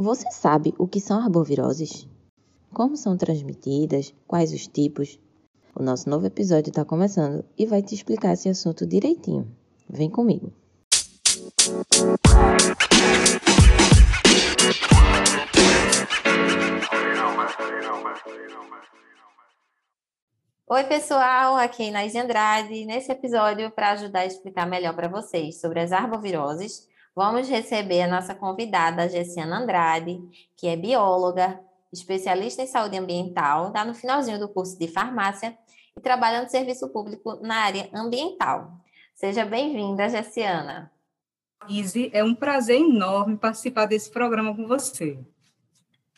Você sabe o que são arboviroses? Como são transmitidas? Quais os tipos? O nosso novo episódio está começando e vai te explicar esse assunto direitinho. Vem comigo! Oi, pessoal, aqui é Inês Andrade. Nesse episódio, para ajudar a explicar melhor para vocês sobre as arboviroses, vamos receber a nossa convidada, Gessiana Andrade, que é bióloga, especialista em saúde ambiental, está no finalzinho do curso de farmácia e trabalha no serviço público na área ambiental. Seja bem-vinda, Gessiana. Izzy, é um prazer enorme participar desse programa com você.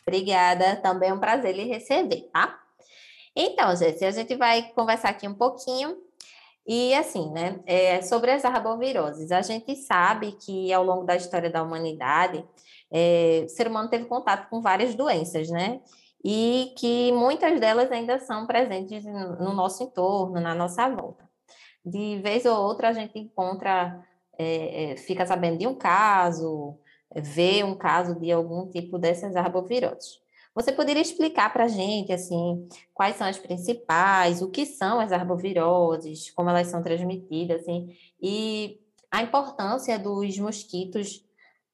Obrigada, também é um prazer lhe receber, tá? Então, gente, a gente vai conversar aqui um pouquinho. E assim, né, é, sobre as arboviroses, a gente sabe que ao longo da história da humanidade, é, o ser humano teve contato com várias doenças, né? E que muitas delas ainda são presentes no nosso entorno, na nossa volta. De vez ou outra a gente encontra, é, é fica sabendo de um caso, vê um caso de algum tipo dessas arboviroses. Você poderia explicar para a gente, assim, quais são as principais, o que são as arboviroses, como elas são transmitidas, assim, e a importância dos mosquitos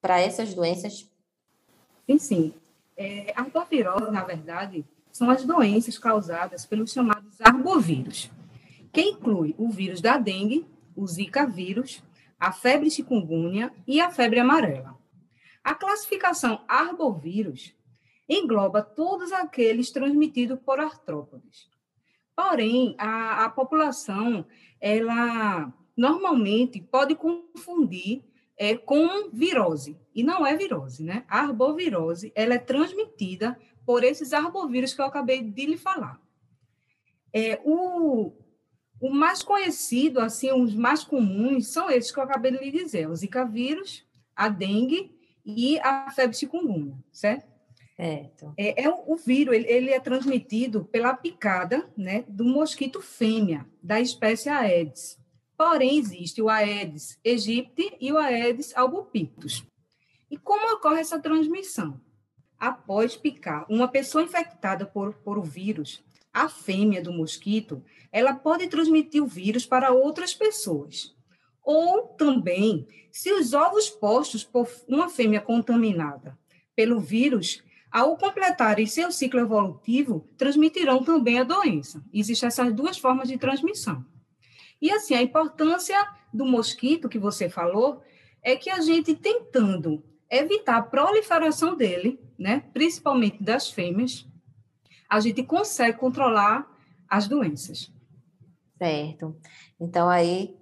para essas doenças? Sim, sim. É, arbovirose, na verdade, são as doenças causadas pelos chamados arbovírus, que inclui o vírus da dengue, o zika vírus, a febre chikungunya e a febre amarela. A classificação arbovírus engloba todos aqueles transmitidos por artrópodes. Porém, a, a população, ela normalmente pode confundir é, com virose, e não é virose, né? A arbovirose, ela é transmitida por esses arbovírus que eu acabei de lhe falar. É, o, o mais conhecido, assim, os mais comuns, são esses que eu acabei de lhe dizer, o zika vírus, a dengue e a febre chikungunya, certo? Certo. É, é o, vírus, ele, ele, é transmitido pela picada né, do mosquito fêmea, da espécie Aedes. Porém, existe o Aedes aegypti e o Aedes albopictus. E como ocorre essa transmissão? Após picar uma pessoa infectada por, por o vírus, a fêmea do mosquito, ela pode transmitir o vírus para outras pessoas. Ou também, se os ovos postos por uma fêmea contaminada pelo vírus ao completarem seu ciclo evolutivo, transmitirão também a doença. Existem essas duas formas de transmissão. E assim, a importância do mosquito que você falou é que a gente tentando evitar a proliferação dele, né, principalmente das fêmeas, a gente consegue controlar as doenças. Certo. Então aí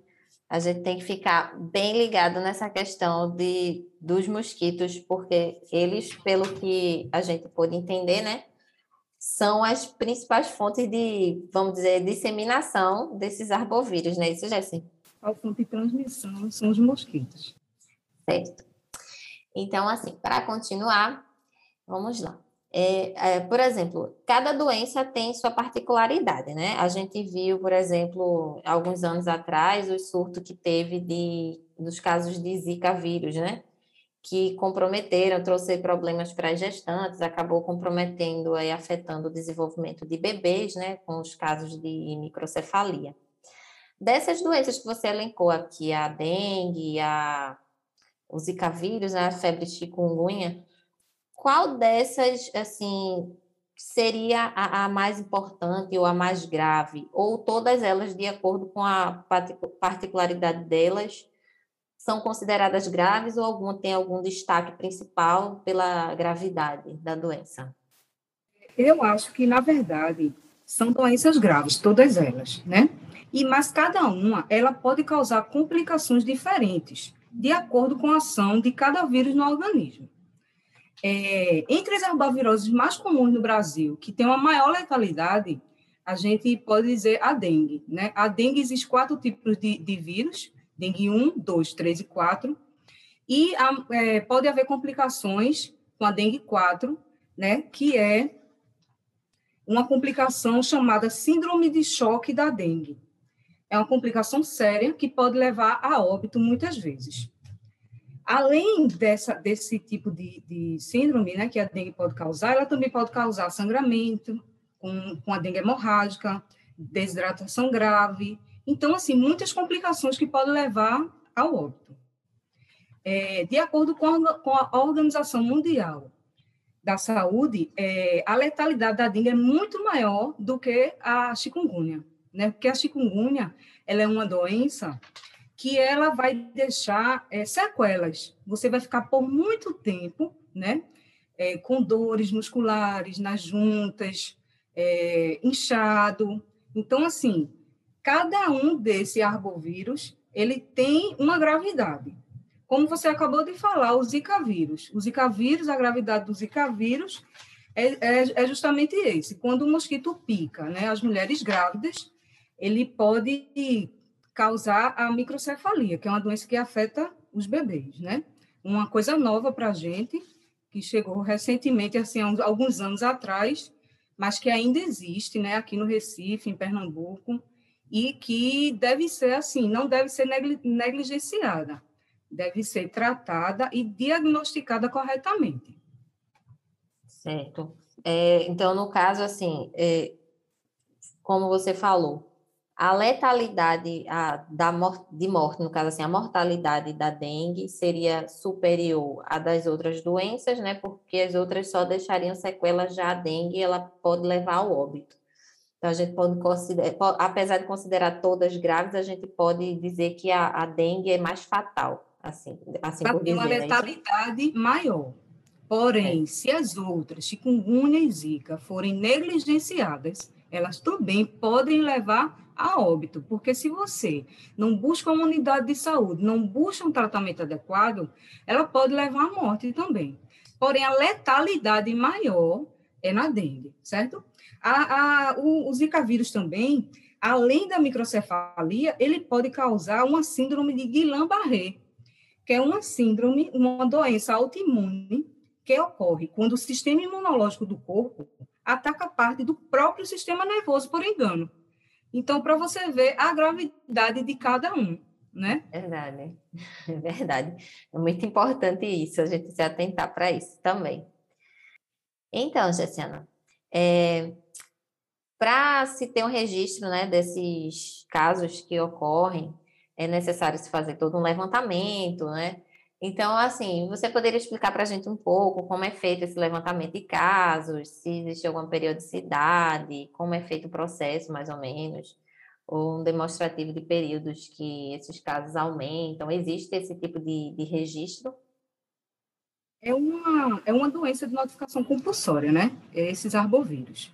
a gente tem que ficar bem ligado nessa questão de, dos mosquitos, porque eles, pelo que a gente pôde entender, né, são as principais fontes de, vamos dizer, disseminação desses arbovírus, né? Isso, Jéssica? A fonte de transmissão são os mosquitos. Certo. Então, assim, para continuar, vamos lá. É, é, por exemplo, cada doença tem sua particularidade, né? A gente viu, por exemplo, alguns anos atrás, o surto que teve de, dos casos de Zika vírus, né? Que comprometeram, trouxe problemas para as gestantes, acabou comprometendo e afetando o desenvolvimento de bebês, né? Com os casos de microcefalia. Dessas doenças que você elencou aqui, a dengue, a, o Zika vírus, né? a febre chikungunya, qual dessas, assim, seria a, a, mais importante ou a mais grave? Ou todas elas, de acordo com a particularidade delas, são consideradas graves ou alguma tem algum destaque principal pela gravidade da doença? Eu acho que, na verdade, são doenças graves, todas elas, né? E mas cada uma, ela pode causar complicações diferentes, de acordo com a ação de cada vírus no organismo. É, entre as arboviroses mais comuns no Brasil, que tem uma maior letalidade, a gente pode dizer a dengue. Né? A dengue existe quatro tipos de, de vírus, dengue 1, 2, 3 e 4, e a, é, pode haver complicações com a dengue 4, né, que é uma complicação chamada síndrome de choque da dengue. É uma complicação séria que pode levar a óbito muitas vezes. além dessa, desse tipo de, de, síndrome né, que a dengue pode causar, ela também pode causar sangramento, com, com a dengue hemorrágica, desidratação grave. Então, assim, muitas complicações que podem levar ao óbito. É, de acordo com a, com a, Organização Mundial da Saúde, é, a letalidade da dengue é muito maior do que a chikungunya, né? Porque a chikungunya, ela é uma doença que ela vai deixar é, sequelas. Você vai ficar por muito tempo, né? É, com dores musculares nas juntas, é, inchado. Então, assim, cada um desse arbovírus, ele tem uma gravidade. Como você acabou de falar, o Zika vírus. O Zika vírus, a gravidade do Zika vírus é, é, é justamente esse. Quando o mosquito pica, né, as mulheres grávidas, ele pode causar a microcefalia, que é uma doença que afeta os bebês, né? Uma coisa nova para a gente, que chegou recentemente, assim, alguns anos atrás, mas que ainda existe, né, aqui no Recife, em Pernambuco, e que deve ser assim, não deve ser negligenciada, deve ser tratada e diagnosticada corretamente. Certo. É, então, no caso, assim, é, como você falou, a letalidade a, da morte, de morte, no caso assim, a mortalidade da dengue seria superior à das outras doenças, né? Porque as outras só deixariam sequelas, já a dengue ela pode levar ao óbito. Então a gente pode considerar, apesar de considerar todas graves, a gente pode dizer que a, a dengue é mais fatal, assim, assim por dizer. uma né? letalidade é maior. Porém, é. se as outras, chikungunya e zika, forem negligenciadas, elas também podem levar a óbito, porque se você não busca uma unidade de saúde, não busca um tratamento adequado, ela pode levar à morte também. Porém, a letalidade maior é na dengue, certo? A, a, o, o Zika vírus também, além da microcefalia, ele pode causar uma síndrome de Guillain-Barré, que é uma síndrome, uma doença autoimune que ocorre quando o sistema imunológico do corpo ataca parte do próprio sistema nervoso por engano. Então, para você ver a gravidade de cada um, né? Verdade, é verdade. É muito importante isso, a gente se atentar para isso também. Então, Jessiana, é, para se ter um registro né, desses casos que ocorrem, é necessário se fazer todo um levantamento, né? Então, assim, você poderia explicar para a gente um pouco como é feito esse levantamento de casos, se existe alguma periodicidade, como é feito o processo, mais ou menos, ou um demonstrativo de períodos que esses casos aumentam? Existe esse tipo de, de registro? É uma, é uma doença de notificação compulsória, né? É esses arbovírus.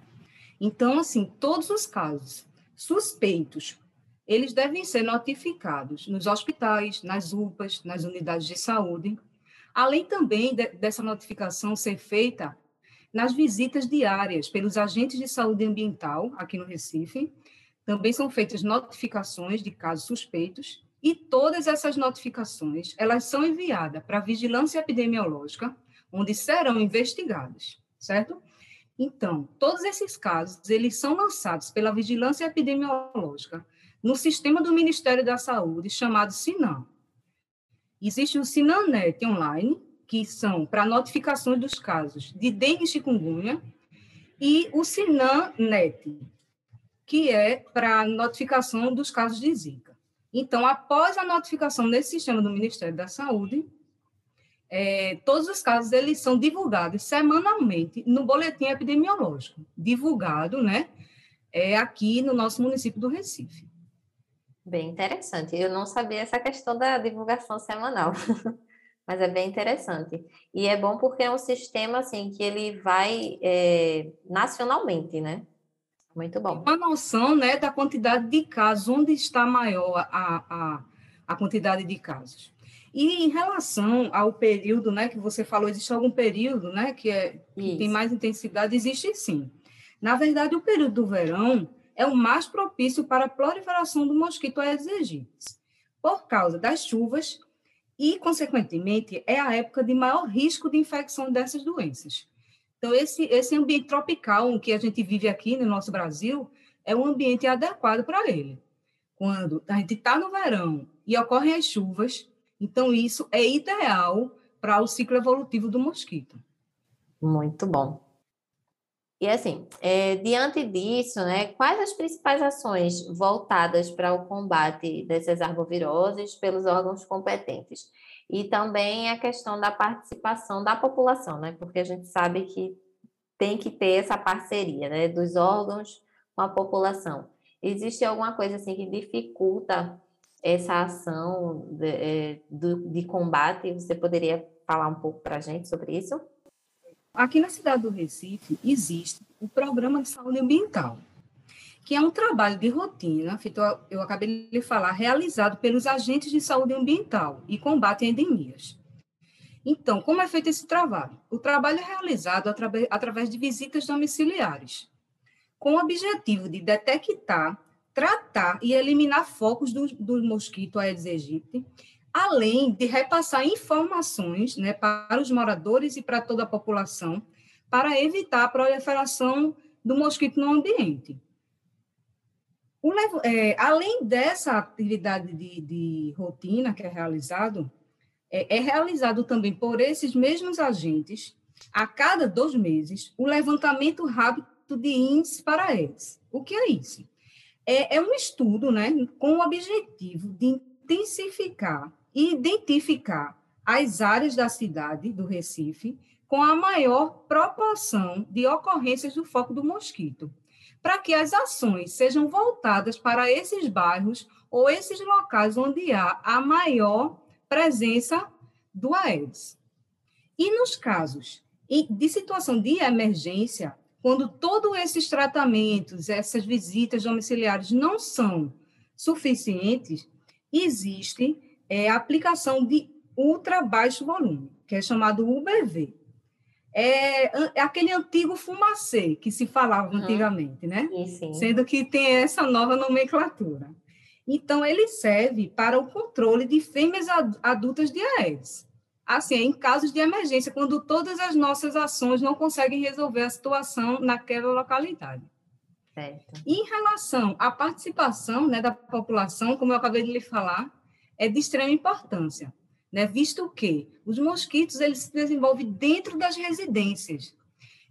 Então, assim, todos os casos suspeitos eles devem ser notificados nos hospitais, nas UPAs, nas unidades de saúde, além também de, dessa notificação ser feita nas visitas diárias pelos agentes de saúde ambiental aqui no Recife. Também são feitas notificações de casos suspeitos e todas essas notificações elas são enviadas para a vigilância epidemiológica, onde serão investigadas, certo? Então, todos esses casos eles são lançados pela vigilância epidemiológica no sistema do Ministério da Saúde, chamado SINAM. Existe o SINANET online, que são para notificações dos casos de dengue e chikungunya, e o SINANET, que é para notificação dos casos de Zika. Então, após a notificação nesse sistema do Ministério da Saúde, é, todos os casos eles são divulgados semanalmente no boletim epidemiológico, divulgado, né, é, aqui no nosso município do Recife. Bem interessante. Eu não sabia essa questão da divulgação semanal, mas é bem interessante. E é bom porque é um sistema assim que ele vai é, nacionalmente, né? Muito bom. Uma noção, né, da quantidade de casos, onde está maior a, a, a quantidade de casos. E em relação ao período, né, que você falou, existe algum período, né, que, é, que tem mais intensidade? Existe sim. Na verdade, o período do verão é o mais propício para a proliferação do mosquito Aedes aegypti, por causa das chuvas e, consequentemente, é a época de maior risco de infecção dessas doenças. Então, esse, esse ambiente tropical que a gente vive aqui no nosso Brasil é um ambiente adequado para ele. Quando a gente está no verão e ocorrem as chuvas, Então, isso é ideal para o ciclo evolutivo do mosquito. Muito bom. E assim, é, diante disso, né, quais as principais ações voltadas para o combate dessas arboviroses pelos órgãos competentes? E também a questão da participação da população, né, porque a gente sabe que tem que ter essa parceria né, dos órgãos com a população. Existe alguma coisa assim que dificulta essa ação de, é, de combate? Você poderia falar um pouco para a gente sobre isso? Aqui na cidade do Recife existe o Programa de Saúde Ambiental, que é um trabalho de rotina, eu acabei de falar, realizado pelos agentes de saúde ambiental e combate a endemias. Então, como é feito esse trabalho? O trabalho é realizado através, através de visitas domiciliares, com o objetivo de detectar, tratar e eliminar focos do, do mosquito Aedes aegypti além de repassar informações né, para os moradores e para toda a população, para evitar a proliferação do mosquito no ambiente. É, além dessa atividade de, de, rotina que é realizado, é, é realizado também por esses mesmos agentes, a cada dois meses, o levantamento rápido de índices para eles. O que é isso? É, é um estudo né, com o objetivo de intensificar e identificar as áreas da cidade do Recife com a maior proporção de ocorrências do foco do mosquito, para que as ações sejam voltadas para esses bairros ou esses locais onde há a maior presença do Aedes. E nos casos de situação de emergência, quando todos esses tratamentos, essas visitas domiciliares não são suficientes, existe é a aplicação de ultra baixo volume, que é chamado UBV. É, é aquele antigo fumacê que se falava uhum. antigamente, né? Sim. Sendo que tem essa nova nomenclatura. Então, ele serve para o controle de fêmeas adultas de Aedes. Assim, em casos de emergência, quando todas as nossas ações não conseguem resolver a situação naquela localidade. Certo. Em relação à participação né, da população, como eu acabei de lhe falar, é de extrema importância, né? visto que os mosquitos eles se desenvolvem dentro das residências.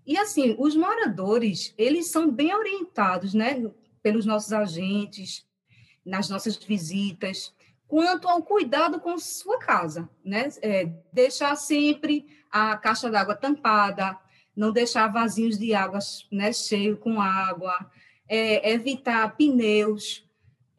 E, assim, os moradores, eles são bem orientados né, pelos nossos agentes, nas nossas visitas, quanto ao cuidado com sua casa, né? É, deixar sempre a caixa d'água tampada, não deixar vasinhos de água né, cheio com água, é, evitar pneus,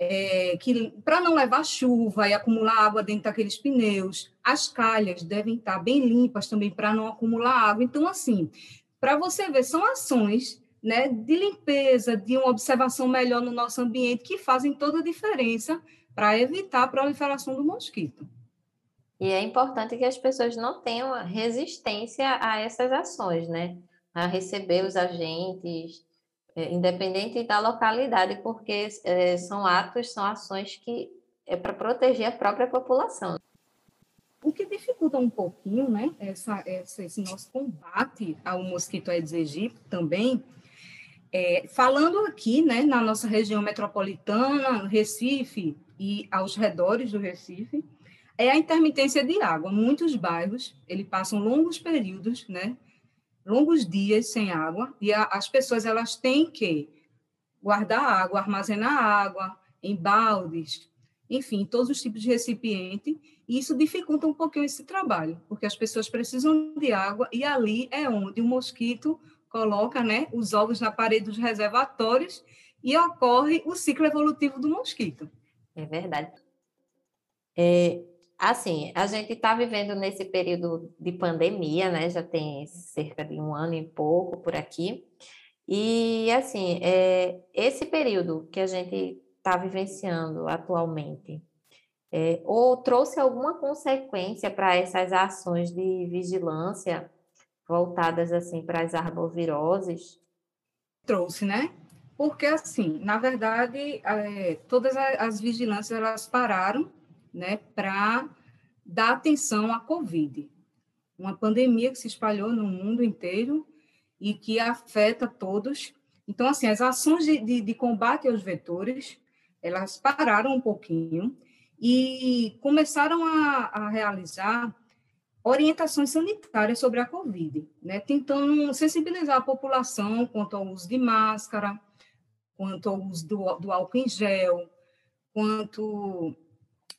é, que para não levar chuva e acumular água dentro daqueles pneus, as calhas devem estar bem limpas também para não acumular água. Então, assim, para você ver, são ações né, de limpeza, de uma observação melhor no nosso ambiente que fazem toda a diferença para evitar a proliferação do mosquito. E é importante que as pessoas não tenham resistência a essas ações, né? A receber os agentes, é, independente da localidade, porque é, são atos, são ações que é para proteger a própria população. O que dificulta um pouquinho, né, essa, essa, esse nosso combate ao mosquito Aedes aegypti também, é, falando aqui, né, na nossa região metropolitana, Recife e aos redores do Recife, é a intermitência de água. Muitos bairros, ele passam longos períodos, né, longos dias sem água e a, as pessoas elas têm que guardar água, armazenar água em baldes, enfim, todos os tipos de recipiente, e isso dificulta um pouquinho esse trabalho, porque as pessoas precisam de água e ali é onde o mosquito coloca, né, os ovos na parede dos reservatórios e ocorre o ciclo evolutivo do mosquito. É verdade. É, Assim, a gente está vivendo nesse período de pandemia, né? Já tem cerca de um ano e pouco por aqui. E, assim, é, esse período que a gente está vivenciando atualmente, é, ou trouxe alguma consequência para essas ações de vigilância voltadas, assim, para as arboviroses? Trouxe, né? Porque, assim, na verdade, é, todas as vigilâncias, elas pararam né, para dar atenção à Covid, uma pandemia que se espalhou no mundo inteiro e que afeta todos. Então, assim, as ações de, de, de combate aos vetores, elas pararam um pouquinho e começaram a, a realizar orientações sanitárias sobre a Covid, né? tentando sensibilizar a população quanto ao uso de máscara, quanto ao uso do, do álcool em gel, quanto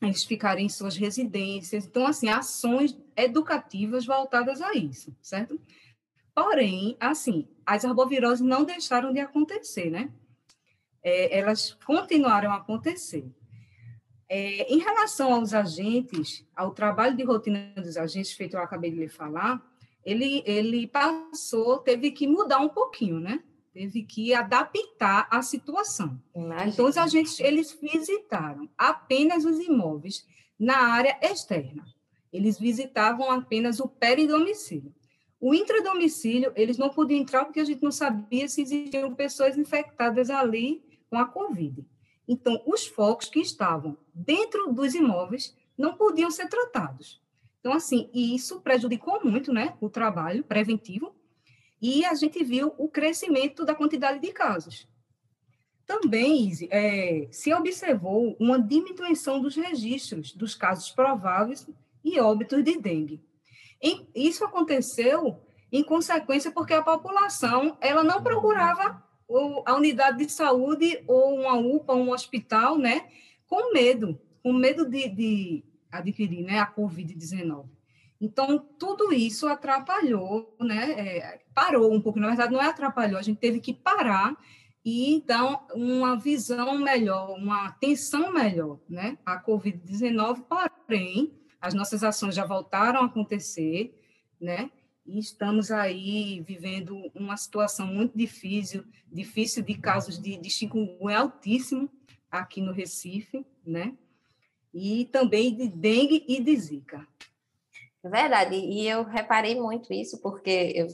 eles ficarem em suas residências. Então, assim, ações educativas voltadas a isso, certo? Porém, assim, as arboviroses não deixaram de acontecer, né? É, elas continuaram a acontecer. É, em relação aos agentes, ao trabalho de rotina dos agentes, feito eu acabei de lhe falar, ele, ele passou, teve que mudar um pouquinho, né? Teve que adaptar a situação. Imagina. Então, os agentes, eles visitaram apenas os imóveis na área externa. Eles visitavam apenas o peridomicílio. O intradomicílio, eles não podiam entrar porque a gente não sabia se existiam pessoas infectadas ali com a Covid. Então, os focos que estavam dentro dos imóveis não podiam ser tratados. Então, assim, isso prejudicou muito né, o trabalho preventivo e a gente viu o crescimento da quantidade de casos. Também é, se observou uma diminuição dos registros dos casos prováveis e óbitos de dengue. E isso aconteceu em consequência porque a população ela não procurava a unidade de saúde ou uma UPA, um hospital, né, com medo, com medo de, de adquirir, né, a COVID-19. Então, tudo isso atrapalhou, né, é, parou um pouco, na verdade não é atrapalhou, a gente teve que parar e dar uma visão melhor, uma atenção melhor, né, à COVID-19, porém, as nossas ações já voltaram a acontecer, né, e estamos aí vivendo uma situação muito difícil, difícil de casos de, de chikungunya altíssimo aqui no Recife, né? E também de dengue e de zika. É verdade, e eu reparei muito isso porque eu,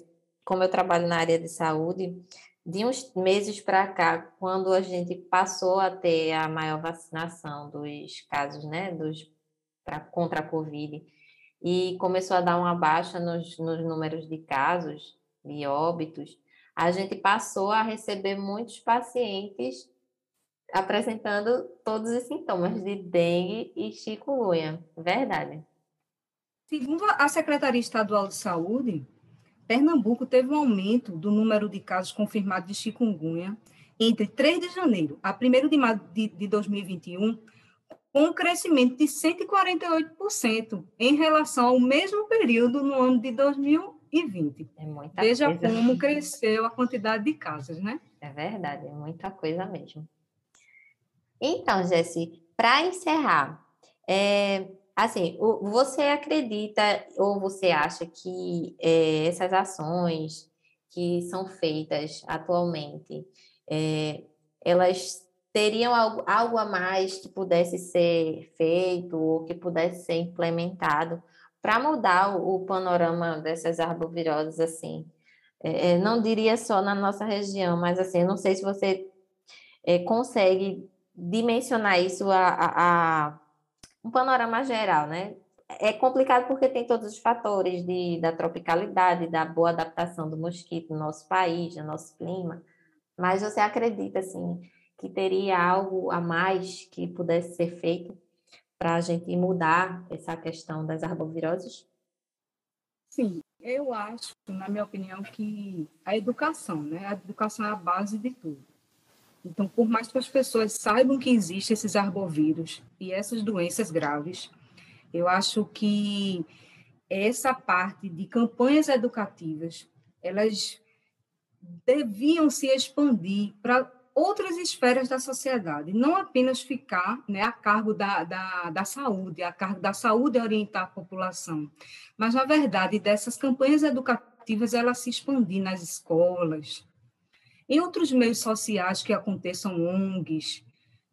como eu trabalho na área de saúde, de uns meses para cá, quando a gente passou a ter a maior vacinação dos casos, né, dos pra, contra a Covid, e começou a dar uma baixa nos, nos números de casos, de óbitos, a gente passou a receber muitos pacientes apresentando todos os sintomas de dengue e chikungunya. Verdade. Segundo a Secretaria Estadual de Saúde, Pernambuco teve um aumento do número de casos confirmados de chikungunya entre 3 de janeiro a 1 de maio de 2021 com um crescimento de 148% em relação ao mesmo período no ano de 2020. É muita Veja coisa. como cresceu a quantidade de casos, né? É verdade, é muita coisa mesmo. Então, Jesse, para encerrar, é, assim, você acredita ou você acha que é, essas ações que são feitas atualmente, é, elas teriam algo, algo a mais que pudesse ser feito ou que pudesse ser implementado para mudar o, o, panorama dessas arboviroses, assim. É, é, não diria só na nossa região, mas assim, não sei se você é, consegue dimensionar isso a, a, a, um panorama geral, né? É complicado porque tem todos os fatores de, da tropicalidade, da boa adaptação do mosquito no nosso país, no nosso clima, mas você acredita, assim, que teria algo a mais que pudesse ser feito para a gente mudar essa questão das arboviroses? Sim, eu acho, na minha opinião, que a educação, né? A educação é a base de tudo. Então, por mais que as pessoas saibam que existem esses arbovírus e essas doenças graves, eu acho que essa parte de campanhas educativas, elas deviam se expandir para outras esferas da sociedade, não apenas ficar né, a cargo da, da, da saúde, a cargo da saúde orientar a população, mas, na verdade, dessas campanhas educativas, elas se expandir nas escolas, em outros meios sociais que aconteçam, ONGs,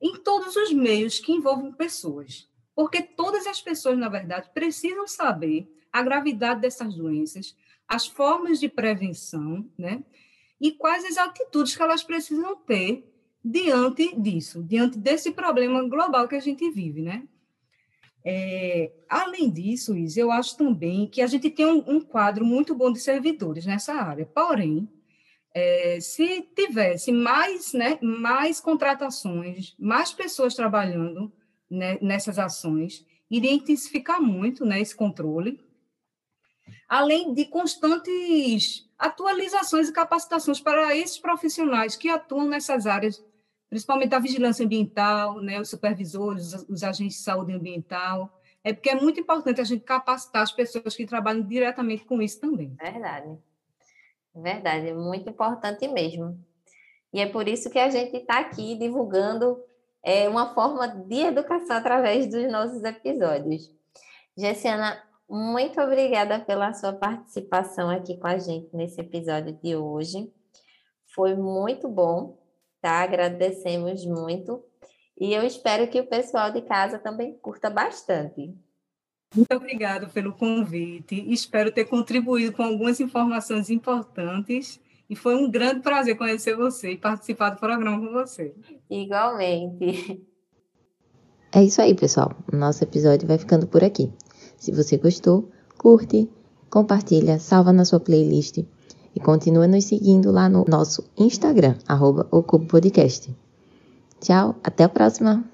em todos os meios que envolvam pessoas, porque todas as pessoas, na verdade, precisam saber a gravidade dessas doenças, as formas de prevenção, né? e quais as atitudes que elas precisam ter diante disso, diante desse problema global que a gente vive, né? É, além disso, Isa, eu acho também que a gente tem um, um, quadro muito bom de servidores nessa área. Porém, é, se tivesse mais, né, mais contratações, mais pessoas trabalhando né, nessas ações, iria intensificar muito né, esse controle, além de constantes atualizações e capacitações para esses profissionais que atuam nessas áreas, principalmente a vigilância ambiental, né, os supervisores, os, os agentes de saúde ambiental, é porque é muito importante a gente capacitar as pessoas que trabalham diretamente com isso também. Verdade. Verdade, é muito importante mesmo. E é por isso que a gente está aqui divulgando é, uma forma de educação através dos nossos episódios. Gessiana, muito obrigada pela sua participação aqui com a gente nesse episódio de hoje. Foi muito bom, tá? Agradecemos muito. E eu espero que o pessoal de casa também curta bastante. Muito obrigada pelo convite. Espero ter contribuído com algumas informações importantes. E foi um grande prazer conhecer você e participar do programa com você. Igualmente. É isso aí, pessoal. O nosso episódio vai ficando por aqui. Se você gostou, curte, compartilha, salva na sua playlist e continua nos seguindo lá no nosso Instagram, arroba Podcast. Tchau, até a próxima!